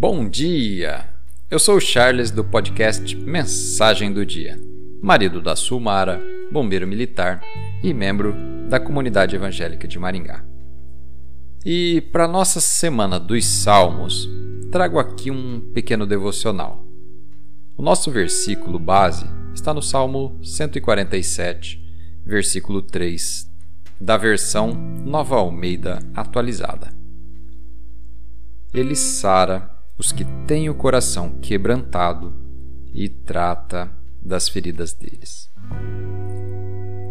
Bom dia! Eu sou o Charles do podcast Mensagem do Dia, marido da Sulmara, bombeiro militar e membro da comunidade evangélica de Maringá. E para nossa semana dos Salmos, trago aqui um pequeno devocional. O nosso versículo base está no Salmo 147, versículo 3, da versão Nova Almeida atualizada. Ele sara os que têm o coração quebrantado e trata das feridas deles.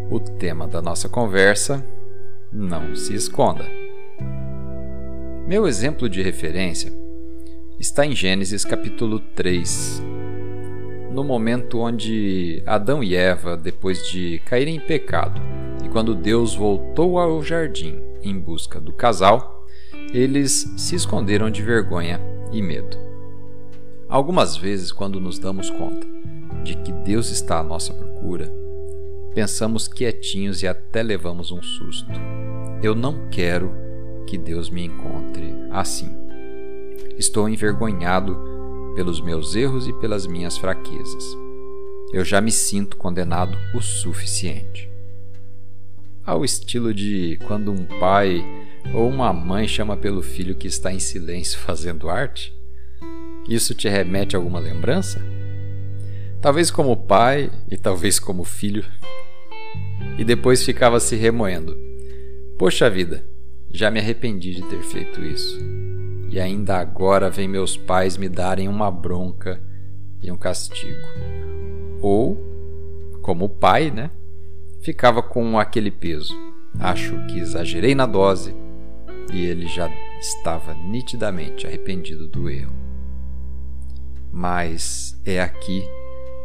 O tema da nossa conversa: não se esconda. Meu exemplo de referência está em Gênesis capítulo 3, no momento onde Adão e Eva, depois de caírem em pecado, e quando Deus voltou ao jardim em busca do casal, eles se esconderam de vergonha e medo. Algumas vezes, quando nos damos conta de que Deus está à nossa procura, pensamos quietinhos e até levamos um susto. Eu não quero que Deus me encontre assim. Estou envergonhado pelos meus erros e pelas minhas fraquezas. Eu já me sinto condenado o suficiente. Ao estilo de quando um pai ou uma mãe chama pelo filho que está em silêncio fazendo arte? Isso te remete a alguma lembrança? Talvez como pai e talvez como filho. E depois ficava se remoendo. Poxa vida, já me arrependi de ter feito isso. E ainda agora vem meus pais me darem uma bronca e um castigo. Ou, como pai, né? Ficava com aquele peso. Acho que exagerei na dose e ele já estava nitidamente arrependido do erro. Mas é aqui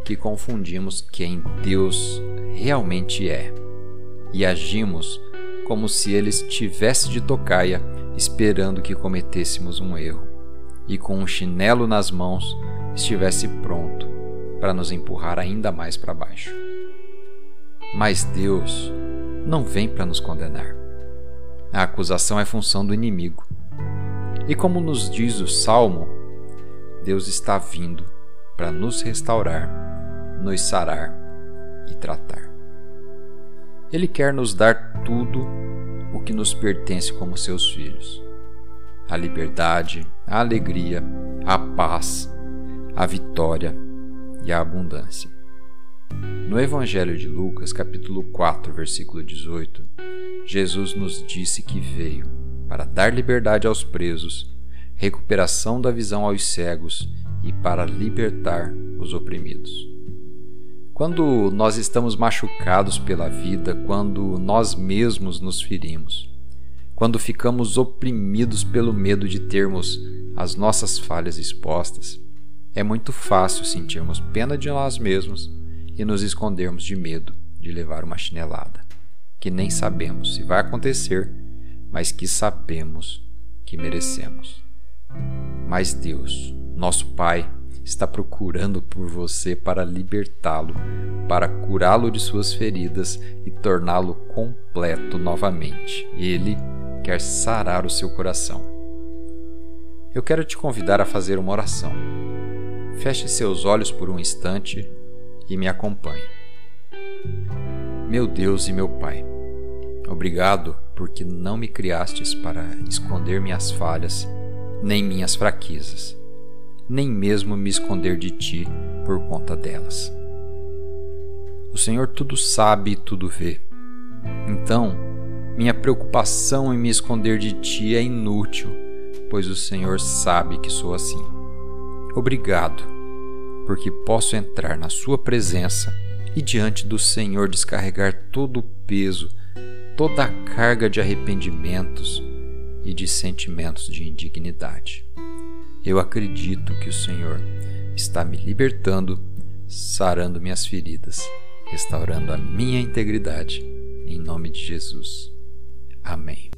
que confundimos quem Deus realmente é e agimos como se ele estivesse de tocaia esperando que cometêssemos um erro e com um chinelo nas mãos estivesse pronto para nos empurrar ainda mais para baixo. Mas Deus não vem para nos condenar. A acusação é função do inimigo. E como nos diz o Salmo, Deus está vindo para nos restaurar, nos sarar e tratar. Ele quer nos dar tudo o que nos pertence como seus filhos: a liberdade, a alegria, a paz, a vitória e a abundância. No Evangelho de Lucas, capítulo 4, versículo 18, Jesus nos disse que veio para dar liberdade aos presos, recuperação da visão aos cegos e para libertar os oprimidos. Quando nós estamos machucados pela vida, quando nós mesmos nos ferimos, quando ficamos oprimidos pelo medo de termos as nossas falhas expostas, é muito fácil sentirmos pena de nós mesmos e nos escondermos de medo de levar uma chinelada que nem sabemos se vai acontecer, mas que sabemos que merecemos. Mas Deus, nosso Pai, está procurando por você para libertá-lo, para curá-lo de suas feridas e torná-lo completo novamente. Ele quer sarar o seu coração. Eu quero te convidar a fazer uma oração. Feche seus olhos por um instante e me acompanhe. Meu Deus e meu Pai, Obrigado porque não me criastes para esconder minhas falhas, nem minhas fraquezas, nem mesmo me esconder de ti por conta delas. O Senhor tudo sabe e tudo vê. Então, minha preocupação em me esconder de ti é inútil, pois o Senhor sabe que sou assim. Obrigado, porque posso entrar na Sua presença e diante do Senhor descarregar todo o peso toda a carga de arrependimentos e de sentimentos de indignidade. Eu acredito que o Senhor está me libertando, sarando minhas feridas, restaurando a minha integridade, em nome de Jesus. Amém.